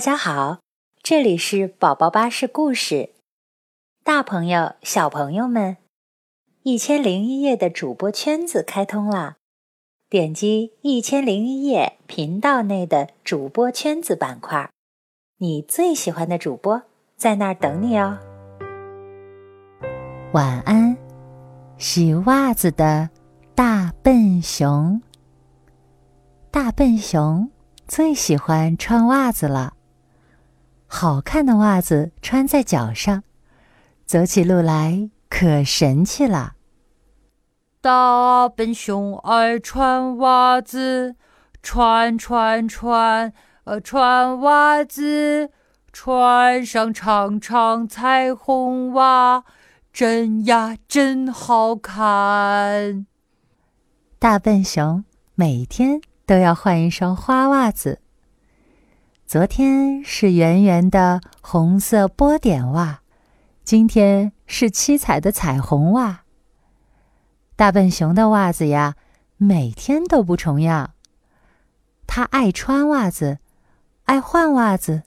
大家好，这里是宝宝巴士故事。大朋友、小朋友们，一千零一夜的主播圈子开通啦！点击一千零一夜频道内的主播圈子板块，你最喜欢的主播在那儿等你哦。晚安，洗袜子的大笨熊。大笨熊最喜欢穿袜子了。好看的袜子穿在脚上，走起路来可神气了。大笨熊爱穿袜子，穿穿穿，呃，穿袜子，穿上长长彩虹袜，真呀真好看。大笨熊每天都要换一双花袜子。昨天是圆圆的红色波点袜，今天是七彩的彩虹袜。大笨熊的袜子呀，每天都不重样。他爱穿袜子，爱换袜子，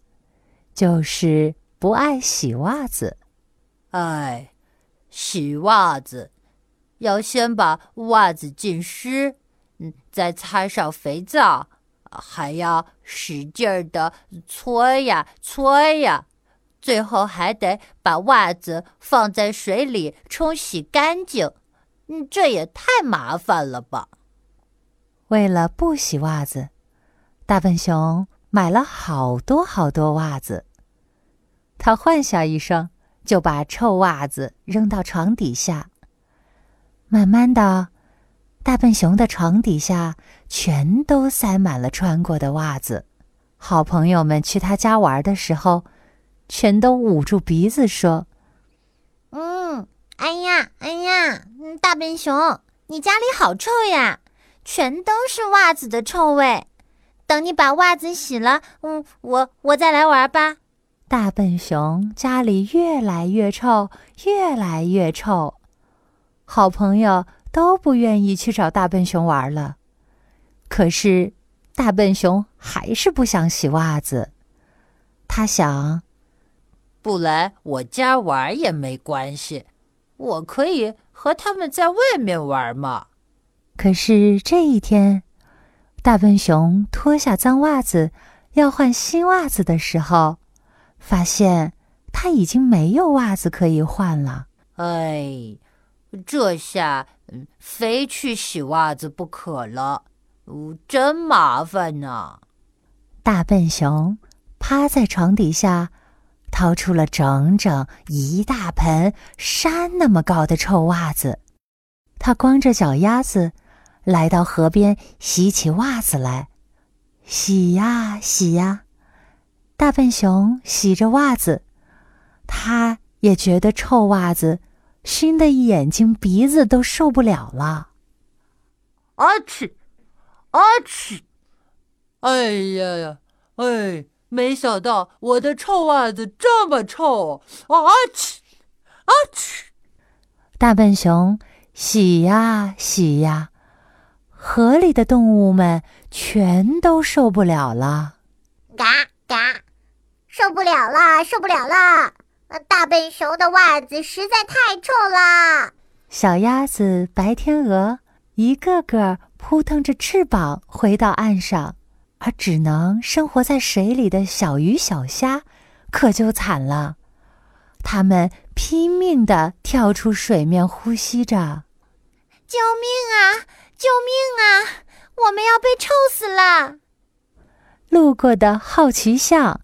就是不爱洗袜子。哎，洗袜子要先把袜子浸湿，嗯，再擦上肥皂，还要使劲儿的搓呀搓呀，最后还得把袜子放在水里冲洗干净。嗯，这也太麻烦了吧！为了不洗袜子，大笨熊买了好多好多袜子。他换下一双，就把臭袜子扔到床底下。慢慢的，大笨熊的床底下全都塞满了穿过的袜子。好朋友们去他家玩的时候，全都捂住鼻子说：“嗯，哎呀，哎呀。”大笨熊，你家里好臭呀，全都是袜子的臭味。等你把袜子洗了，嗯，我我再来玩吧。大笨熊家里越来越臭，越来越臭，好朋友都不愿意去找大笨熊玩了。可是，大笨熊还是不想洗袜子。他想，不来我家玩也没关系，我可以。和他们在外面玩嘛。可是这一天，大笨熊脱下脏袜子要换新袜子的时候，发现他已经没有袜子可以换了。哎，这下非去洗袜子不可了，真麻烦呢。大笨熊趴在床底下。掏出了整整一大盆山那么高的臭袜子，他光着脚丫子来到河边洗起袜子来，洗呀洗呀，大笨熊洗着袜子，他也觉得臭袜子熏得眼睛鼻子都受不了了。啊嚏，啊嚏，哎呀呀，哎。没想到我的臭袜子这么臭！啊嚏，啊嚏！大笨熊洗呀洗呀，河里的动物们全都受不了了。嘎嘎，受不了了，受不了了！大笨熊的袜子实在太臭了。小鸭子、白天鹅一个个扑腾着翅膀回到岸上。而只能生活在水里的小鱼小虾，可就惨了。它们拼命地跳出水面，呼吸着：“救命啊！救命啊！我们要被臭死了！”路过的好奇象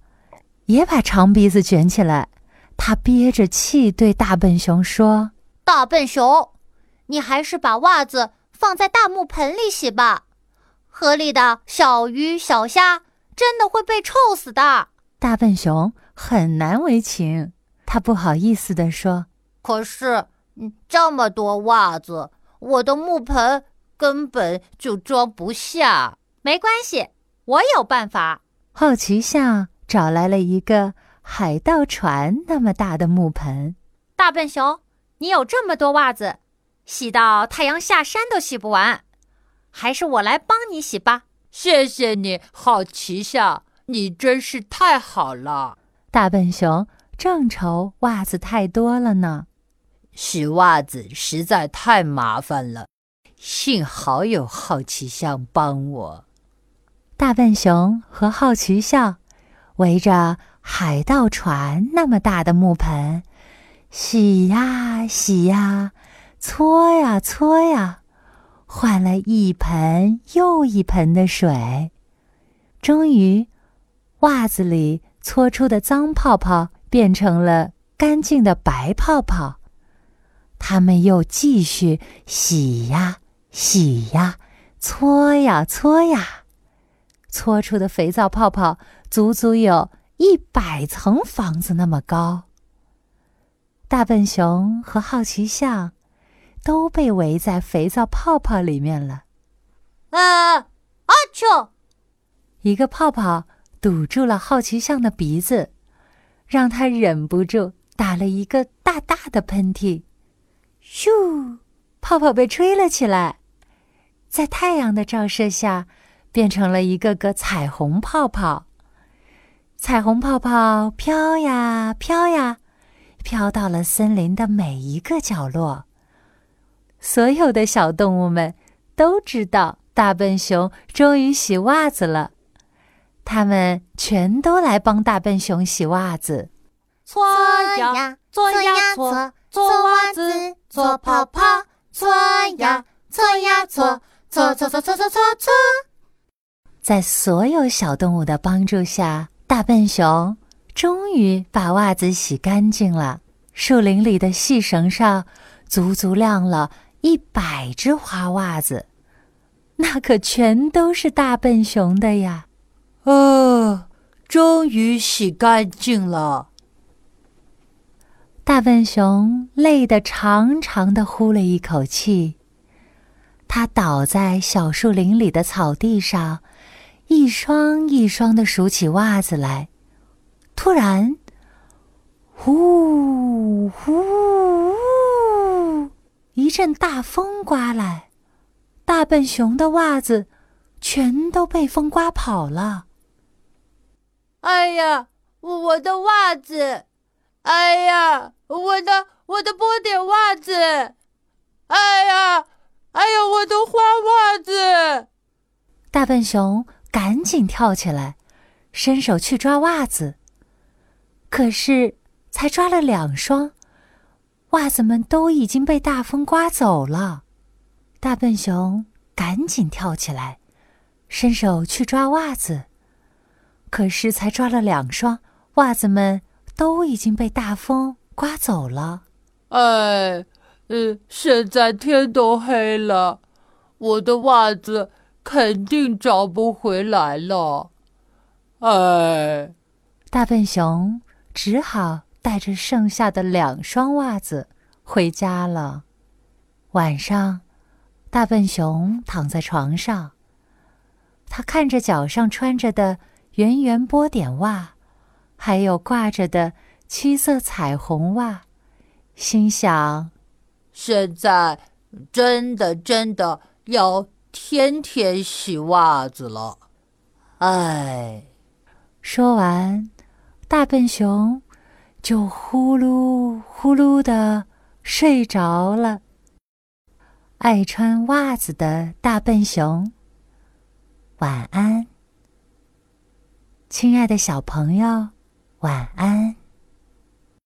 也把长鼻子卷起来，他憋着气对大笨熊说：“大笨熊，你还是把袜子放在大木盆里洗吧。”河里的小鱼小虾真的会被臭死的。大笨熊很难为情，他不好意思地说：“可是，嗯，这么多袜子，我的木盆根本就装不下。没关系，我有办法。”好奇象找来了一个海盗船那么大的木盆。大笨熊，你有这么多袜子，洗到太阳下山都洗不完。还是我来帮你洗吧。谢谢你，好奇象，你真是太好了。大笨熊正愁袜子太多了呢，洗袜子实在太麻烦了，幸好有好奇象帮我。大笨熊和好奇象围着海盗船那么大的木盆，洗呀洗呀，搓呀搓呀，换了一盆又一盆的水，终于，袜子里搓出的脏泡泡变成了干净的白泡泡。他们又继续洗呀洗呀，搓呀搓呀。搓出的肥皂泡泡足足有一百层房子那么高。大笨熊和好奇象都被围在肥皂泡泡里面了。啊！阿丘！一个泡泡堵住了好奇象的鼻子，让他忍不住打了一个大大的喷嚏。咻！泡泡被吹了起来，在太阳的照射下。变成了一个个彩虹泡泡，彩虹泡泡飘呀飘呀，飘到了森林的每一个角落。所有的小动物们都知道大笨熊终于洗袜子了，他们全都来帮大笨熊洗袜子。搓呀搓呀搓，搓袜子搓泡泡，搓呀搓呀搓，搓搓搓搓搓搓搓。在所有小动物的帮助下，大笨熊终于把袜子洗干净了。树林里的细绳上，足足晾了一百只花袜子，那可全都是大笨熊的呀！哦，终于洗干净了。大笨熊累得长长的呼了一口气，它倒在小树林里的草地上。一双一双的数起袜子来，突然，呼呼，一阵大风刮来，大笨熊的袜子全都被风刮跑了。哎呀，我的袜子！哎呀，我的我的波点袜子！哎呀，哎呀，我的花袜子！大笨熊。赶紧跳起来，伸手去抓袜子。可是，才抓了两双，袜子们都已经被大风刮走了。大笨熊赶紧跳起来，伸手去抓袜子。可是，才抓了两双，袜子们都已经被大风刮走了。哎，呃，现在天都黑了，我的袜子。肯定找不回来了，哎！大笨熊只好带着剩下的两双袜子回家了。晚上，大笨熊躺在床上，他看着脚上穿着的圆圆波点袜，还有挂着的七色彩虹袜，心想：现在真的真的要。天天洗袜子了，哎！说完，大笨熊就呼噜呼噜的睡着了。爱穿袜子的大笨熊，晚安，亲爱的小朋友，晚安。